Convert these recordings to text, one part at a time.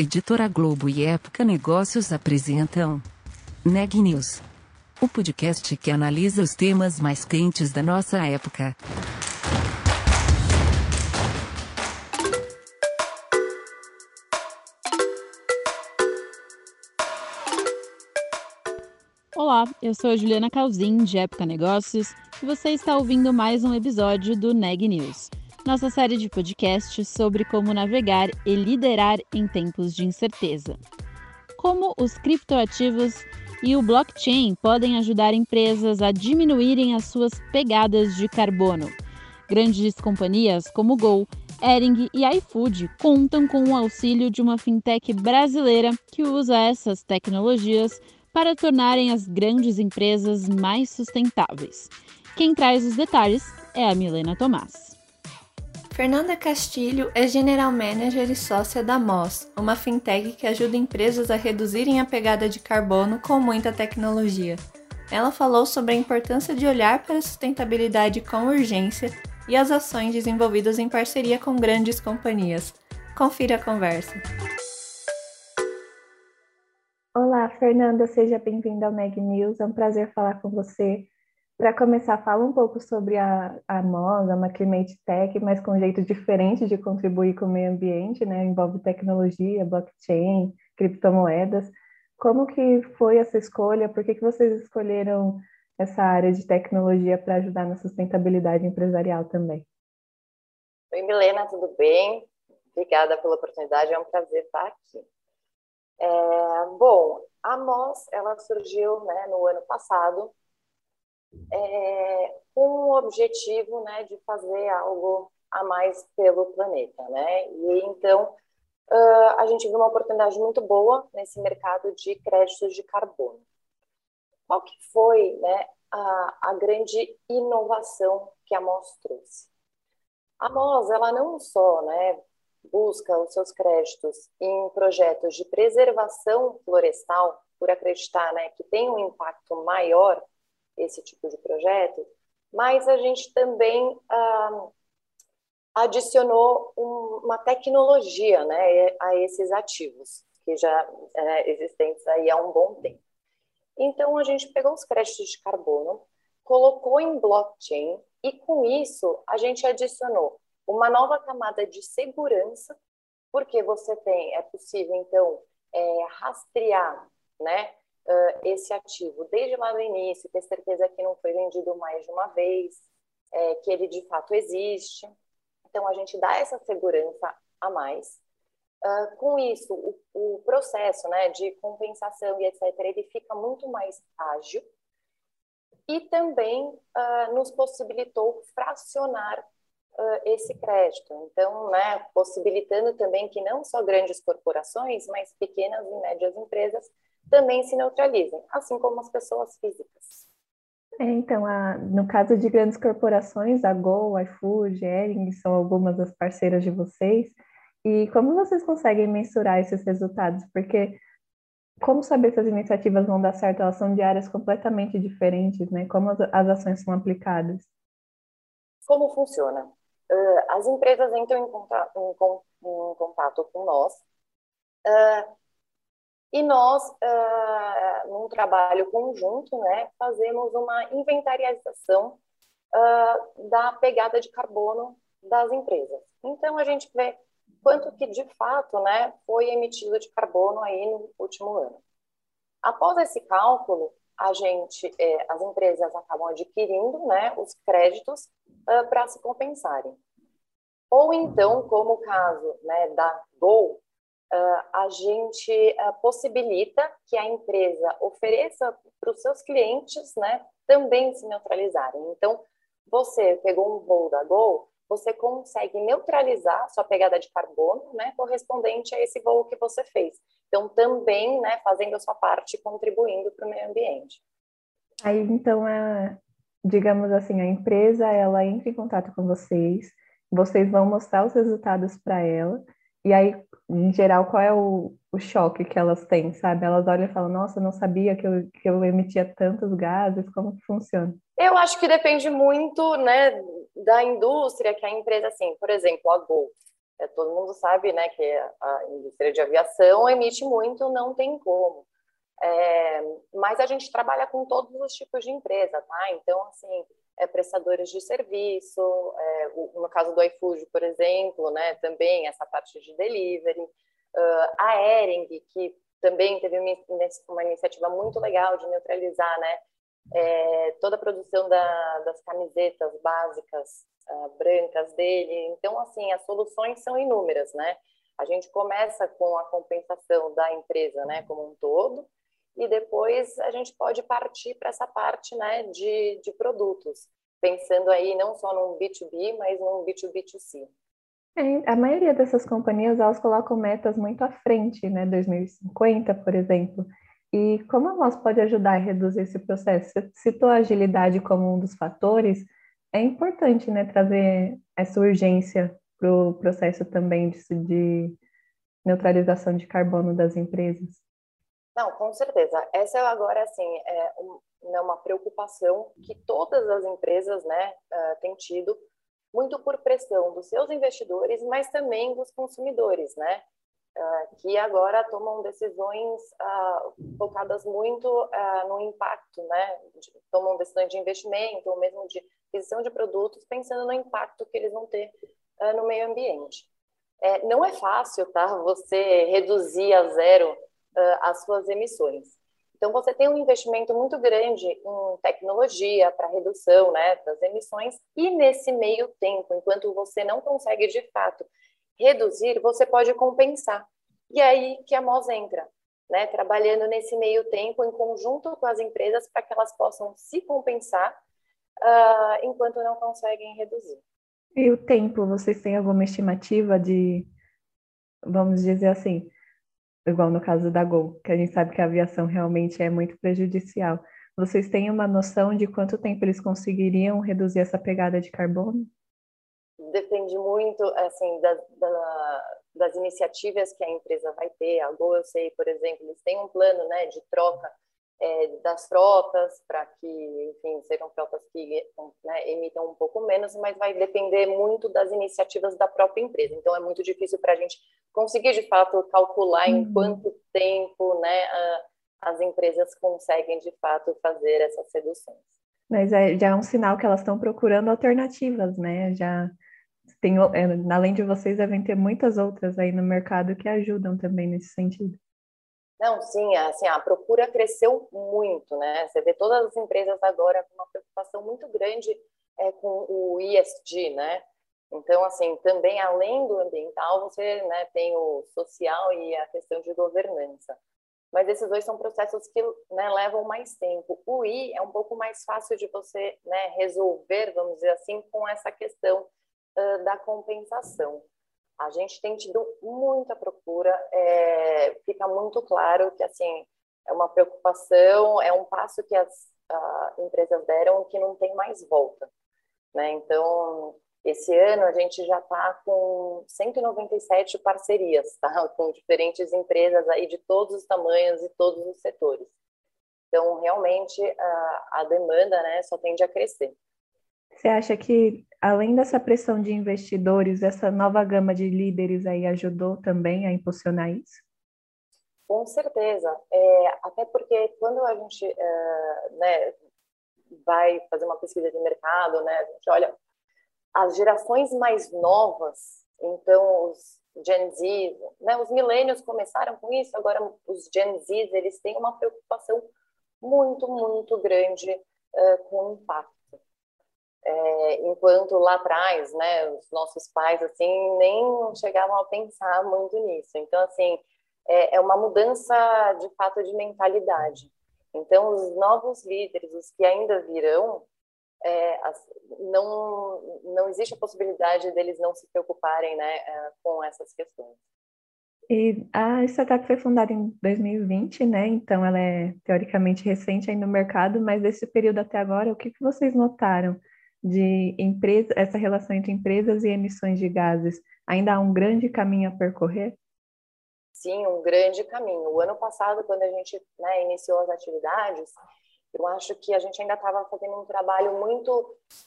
Editora Globo e Época Negócios apresentam Neg News, o podcast que analisa os temas mais quentes da nossa época. Olá, eu sou a Juliana Calzin, de Época Negócios, e você está ouvindo mais um episódio do Neg News nossa série de podcasts sobre como navegar e liderar em tempos de incerteza. Como os criptoativos e o blockchain podem ajudar empresas a diminuírem as suas pegadas de carbono. Grandes companhias como Gol, Ering e iFood contam com o auxílio de uma fintech brasileira que usa essas tecnologias para tornarem as grandes empresas mais sustentáveis. Quem traz os detalhes é a Milena Tomás. Fernanda Castilho é General Manager e sócia da MOS, uma fintech que ajuda empresas a reduzirem a pegada de carbono com muita tecnologia. Ela falou sobre a importância de olhar para a sustentabilidade com urgência e as ações desenvolvidas em parceria com grandes companhias. Confira a conversa. Olá, Fernanda, seja bem-vinda ao Meg News. É um prazer falar com você. Para começar, fala um pouco sobre a, a MOS, a Climate Tech, mas com um jeito diferente de contribuir com o meio ambiente, né? Envolve tecnologia, blockchain, criptomoedas. Como que foi essa escolha? Por que, que vocês escolheram essa área de tecnologia para ajudar na sustentabilidade empresarial também? Oi, Milena, tudo bem? Obrigada pela oportunidade, é um prazer estar aqui. É, bom, a MOS, ela surgiu né, no ano passado é, com o objetivo né, de fazer algo a mais pelo planeta. Né? E então uh, a gente viu uma oportunidade muito boa nesse mercado de créditos de carbono. Qual que foi né, a, a grande inovação que a MOS trouxe? A MOS ela não só né, busca os seus créditos em projetos de preservação florestal, por acreditar né, que tem um impacto maior esse tipo de projeto, mas a gente também ah, adicionou um, uma tecnologia né, a esses ativos, que já é, existentes aí há um bom tempo. Então, a gente pegou os créditos de carbono, colocou em blockchain e, com isso, a gente adicionou uma nova camada de segurança, porque você tem, é possível, então, é, rastrear né, uh, esse ativo desde lá do início, ter certeza que não foi vendido mais de uma vez, é, que ele de fato existe. Então, a gente dá essa segurança a mais. Uh, com isso, o, o, processo né, de compensação e etc., ele fica muito mais ágil e também uh, nos possibilitou fracionar uh, esse crédito. Então, né, possibilitando também que não só grandes corporações, mas pequenas e médias empresas também se neutralizem, assim como as pessoas físicas. É, então, a, no caso de grandes corporações, a Gol, a iFood, a Ering são algumas das parceiras de vocês. E como vocês conseguem mensurar esses resultados? Porque como saber se as iniciativas vão dar certo? Elas são de áreas completamente diferentes, né? Como as, as ações são aplicadas? Como funciona? Uh, as empresas entram em contato, em, em contato com nós uh, e nós, uh, num trabalho conjunto, né, fazemos uma inventarização uh, da pegada de carbono das empresas. Então, a gente vê quanto que, de fato, né, foi emitido de carbono aí no último ano. Após esse cálculo, a gente, eh, as empresas acabam adquirindo né, os créditos uh, para se compensarem. Ou então, como o caso né, da Gol, a gente uh, possibilita que a empresa ofereça para os seus clientes né, também se neutralizarem. Então, você pegou um voo da Gol, você consegue neutralizar sua pegada de carbono né, correspondente a esse voo que você fez. Então, também né, fazendo a sua parte, contribuindo para o meio ambiente. Aí, então, a, digamos assim, a empresa ela entra em contato com vocês, vocês vão mostrar os resultados para ela, e aí, em geral, qual é o, o choque que elas têm, sabe? Elas olham e falam, nossa, não sabia que eu, que eu emitia tantos gases, como que funciona? Eu acho que depende muito, né, da indústria, que a empresa, assim, por exemplo, a Gol, É, todo mundo sabe, né, que a indústria de aviação emite muito, não tem como. É, mas a gente trabalha com todos os tipos de empresa, tá? Então, assim, é, prestadores de serviço, é, o, no caso do iFood, por exemplo, né, também essa parte de delivery, uh, a Ering, que também teve uma, uma, iniciativa muito legal de neutralizar, né, é, toda a produção da, das camisetas básicas uh, brancas dele. Então, assim, as soluções são inúmeras, né? A gente começa com a compensação da empresa, né, como um todo, e depois a gente pode partir para essa parte né, de, de produtos, pensando aí não só no B2B, mas no B2B2C. É, a maioria dessas companhias, elas colocam metas muito à frente, né, 2050, por exemplo, e como a Moss pode ajudar a reduzir esse processo? Você citou a agilidade como um dos fatores, é importante né, trazer essa urgência para o processo também de, de neutralização de carbono das empresas. Não, com certeza. Essa agora assim é né, uma preocupação que todas as empresas, né, uh, têm tido, muito por pressão dos seus investidores, mas também dos consumidores, né, uh, que agora tomam decisões uh, focadas muito no impacto, né, tomam decisões de investimento ou mesmo de aquisição de produtos, pensando no impacto que eles vão ter no meio ambiente. É, não é fácil, tá? Você reduzir a zero uh, as suas emissões. Então, você tem um investimento muito grande em tecnologia para redução né, das emissões, e nesse meio tempo, enquanto você não consegue de fato reduzir, você pode compensar. E é aí que a MOS entra, né, trabalhando nesse meio tempo em conjunto com as empresas para que elas possam se compensar uh, enquanto não conseguem reduzir. E o tempo, vocês têm alguma estimativa de, vamos dizer assim, igual no caso da Gol, que a gente sabe que a aviação realmente é muito prejudicial. Vocês têm uma noção de quanto tempo eles conseguiriam reduzir essa pegada de carbono? Depende muito, assim, da, da, das iniciativas que a empresa vai ter. A Gol, eu sei, por exemplo, eles têm um plano, né, de troca é, das frotas para que, enfim, sejam frotas que né, emitam um pouco menos, mas vai depender muito das iniciativas da própria empresa. Então, é muito difícil para a gente conseguir, de fato, calcular uhum. em quanto tempo né, a, as empresas conseguem, de fato, fazer essas reduções. Mas é, já é um sinal que elas estão procurando alternativas, né? Já tem, é, além de vocês, devem ter muitas outras aí no mercado que ajudam também nesse sentido. Não, sim, assim, a procura cresceu muito, né? Você vê todas as empresas agora com uma preocupação muito grande é, com o ESG, né? Então, assim, também além do ambiental, você né, tem o social e a questão de governança. Mas esses dois são processos que né, levam mais tempo. O I é um pouco mais fácil de você né, resolver, vamos dizer assim, com essa questão uh, da compensação. A gente tem tido muita procura, é, fica muito claro que assim é uma preocupação, é um passo que as uh, empresas deram que não tem mais volta, né? Então esse ano a gente já está com 197 parcerias, tá? Com diferentes empresas aí de todos os tamanhos e todos os setores. Então realmente a, a demanda, né, só tende a crescer. Você acha que, além dessa pressão de investidores, essa nova gama de líderes aí ajudou também a impulsionar isso? Com certeza. É, até porque quando a gente é, né, vai fazer uma pesquisa de mercado, né, a gente olha as gerações mais novas, então os Gen Z, né, os milênios começaram com isso, agora os Gen Z, eles têm uma preocupação muito, muito grande uh, com o impacto. É, enquanto lá atrás, né, os nossos pais assim nem chegavam a pensar muito nisso. Então, assim, é, é uma mudança de fato de mentalidade. Então, os novos líderes, os que ainda virão, é, não não existe a possibilidade deles não se preocuparem, né, é, com essas questões. E a startup foi fundada em 2020, né? Então ela é teoricamente recente aí no mercado, mas desse período até agora, o que, que vocês notaram de empresa, essa relação entre empresas e emissões de gases, ainda há um grande caminho a percorrer? Sim, um grande caminho. O ano passado, quando a gente né, iniciou as atividades, eu acho que a gente ainda estava fazendo um trabalho muito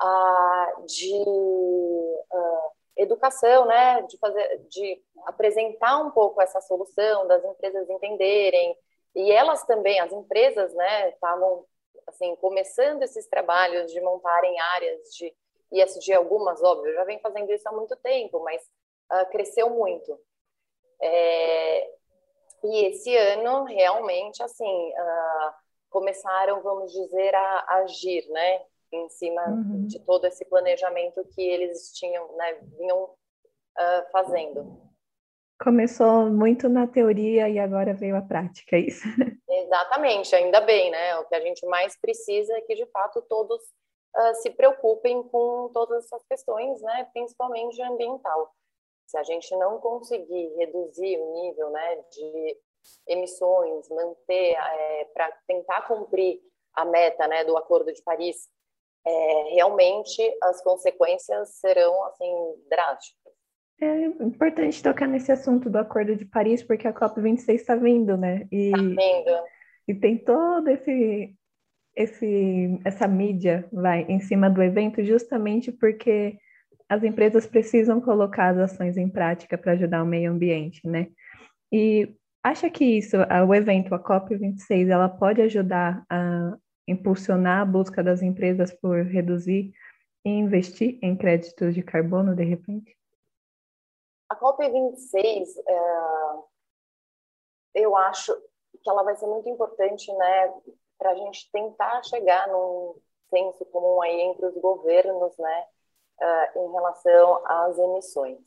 uh, de uh, educação, né, de fazer, de apresentar um pouco essa solução, das empresas entenderem e elas também, as empresas, né, estavam assim começando esses trabalhos de montarem áreas de ISD, algumas, óbvio, já vem fazendo isso há muito tempo, mas uh, cresceu muito. É, e esse ano, realmente, assim, uh, começaram, vamos dizer, a agir, né, em cima uhum. de todo esse planejamento que eles tinham, né, vinham uh, fazendo. Começou muito na teoria e agora veio a prática, é isso? Exatamente, ainda bem, né? O que a gente mais precisa é que, de fato, todos uh, se preocupem com todas essas questões, né? Principalmente ambiental. Se a gente não conseguir reduzir o nível, né, de emissões, manter, é, para tentar cumprir a meta, né, do Acordo de Paris, é, realmente as consequências serão, assim, drásticas. É importante tocar nesse assunto do Acordo de Paris, porque a COP26 está vindo, né? E, tá vindo. E tem todo esse, esse, essa mídia vai em cima do evento, justamente porque as empresas precisam colocar as ações em prática para ajudar o meio ambiente, né? E acha que isso, o evento, a COP26, ela pode ajudar a impulsionar a busca das empresas por reduzir e investir em créditos de carbono, de repente? A COP26, é, eu acho que ela vai ser muito importante, né, para a gente tentar chegar num senso comum aí entre os governos, né, uh, em relação às emissões.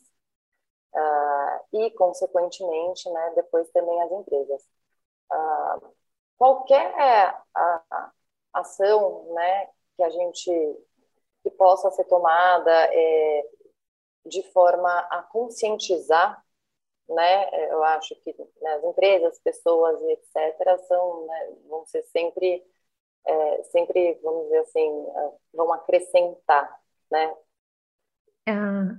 Uh, e, consequentemente, né, depois também as empresas. Uh, qualquer ação né, que a gente que possa ser tomada é, de forma a conscientizar, né? Eu acho que né, as empresas, pessoas e etc. são, né, vão ser sempre, é, sempre, vamos dizer assim, é, vão acrescentar, né? Ah,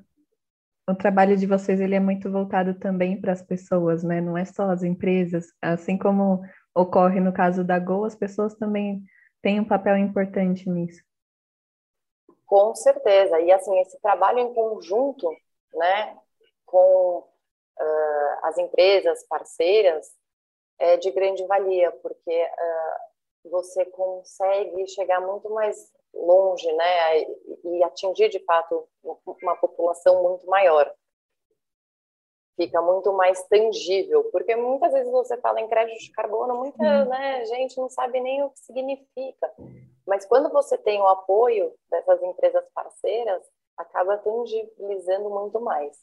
o trabalho de vocês ele é muito voltado também para as pessoas, né? Não é só as empresas, assim como ocorre no caso da Go, as pessoas também têm um papel importante nisso. Com certeza. E assim, esse trabalho em conjunto, né, com as empresas parceiras é de grande valia, porque uh, você consegue chegar muito mais longe, né, e, atingir de fato uma população muito maior fica muito mais tangível, porque muitas vezes você fala em crédito de carbono, muita né, gente não sabe nem o que significa. Mas quando você tem o apoio dessas empresas parceiras, acaba tangibilizando muito mais.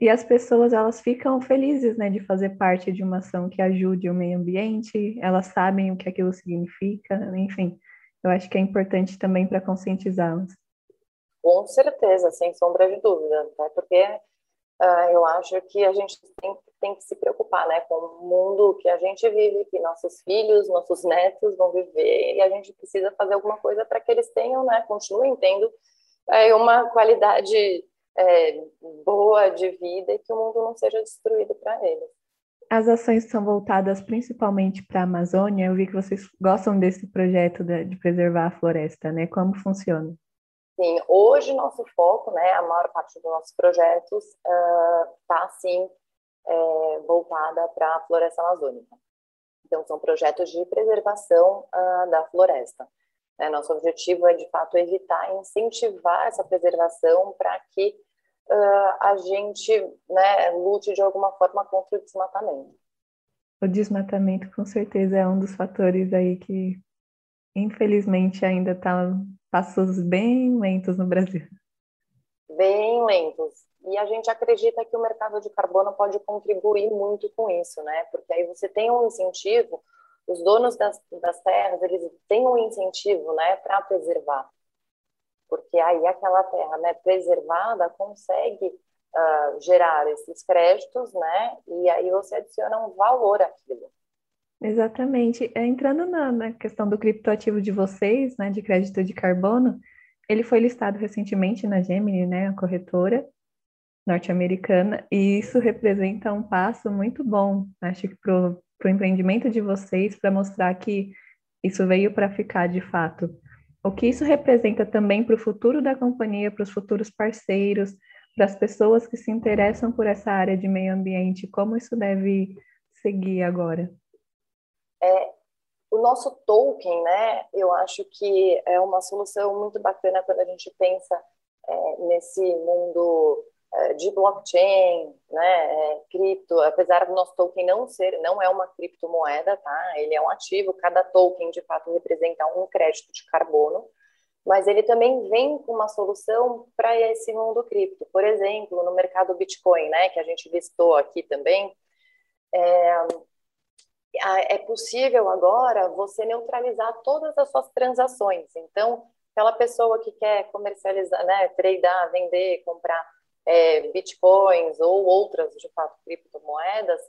E as pessoas, elas ficam felizes, né, de fazer parte de uma ação que ajude o meio ambiente, elas sabem o que aquilo significa, enfim. Eu acho que é importante também para conscientizá-las. Com certeza, sem sombra de dúvida, até porque uh, eu acho que a gente tem, tem que se preocupar né, com o mundo que a gente vive, que nossos filhos, nossos netos vão viver, e a gente precisa fazer alguma coisa para que eles tenham, né, continuem tendo é, uma qualidade é, boa de vida e que o mundo não seja destruído para eles. As ações são voltadas principalmente para a Amazônia. Eu vi que vocês gostam desse projeto de, preservar a floresta, né? Como funciona? Sim, hoje nosso foco, né, a maior parte dos nossos projetos está, uh, sim, é, voltada para a floresta amazônica. Então, são projetos de preservação uh, da floresta. É, nosso objetivo é, de fato, evitar e incentivar essa preservação para que uh, a gente né, lute de alguma forma contra o desmatamento. O desmatamento, com certeza, é um dos fatores aí que, infelizmente, ainda está passos bem lentos no Brasil. Bem lentos. E a gente acredita que o mercado de carbono pode contribuir muito com isso, né? Porque aí você tem um incentivo, os donos das, das terras, eles têm um incentivo, né, para preservar. Porque aí aquela terra, né, preservada consegue uh, gerar esses créditos, né? E aí você adiciona um valor àquilo. Exatamente. É, entrando na, na, questão do criptoativo de vocês, né, de crédito de carbono, ele foi listado recentemente na Gemini, né, a corretora norte-americana, e isso representa um passo muito bom, acho que para o empreendimento de vocês, para mostrar que isso veio para ficar de fato. O que isso representa também para o futuro da companhia, para os futuros parceiros, para as pessoas que se interessam por essa área de meio ambiente, como isso deve seguir agora? É, o nosso token, né, eu acho que é uma solução muito bacana quando a gente pensa é, nesse mundo de blockchain, né, é, cripto, apesar do nosso token não ser, não é uma criptomoeda, tá? Ele é um ativo, cada token de fato representa um crédito de carbono, mas ele também vem com uma solução para esse mundo cripto. Por exemplo, no mercado Bitcoin, né, que a gente listou aqui também, é, é possível agora você neutralizar todas as suas transações. Então, aquela pessoa que quer comercializar, né, tradear, vender, comprar é, bitcoins ou outras, de fato, criptomoedas,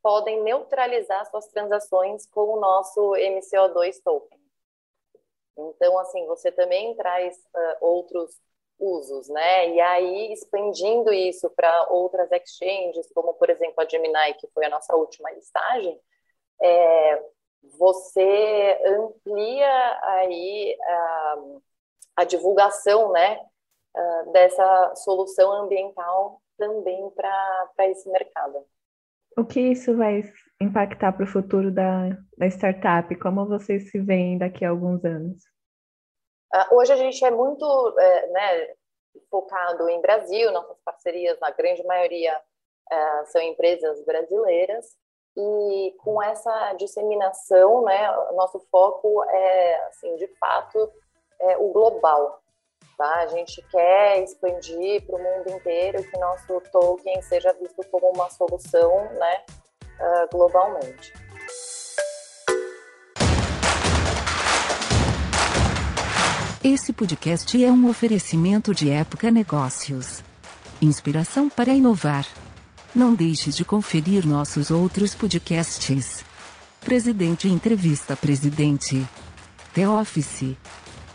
podem neutralizar suas transações com o nosso MCO2 token. Então, assim, você também traz uh, outros usos, né? E aí, expandindo isso para outras exchanges, como, por exemplo, a Gemini, que foi a nossa última listagem, é, você amplia aí a, a divulgação, né, dessa solução ambiental também para esse mercado. O que isso vai impactar para o futuro da, da startup? Como vocês se veem daqui a alguns anos? Uh, hoje a gente é muito é, né, focado em Brasil, nossas parcerias, na grande maioria, uh, são empresas brasileiras, e com essa disseminação, né, nosso foco é, assim, de fato, é o global. Tá? A gente quer expandir para o mundo inteiro que nosso token seja visto como uma solução né, uh, globalmente. Esse podcast é um oferecimento de Época Negócios. Inspiração para inovar. Não deixe de conferir nossos outros podcasts. Presidente Entrevista Presidente. The Office.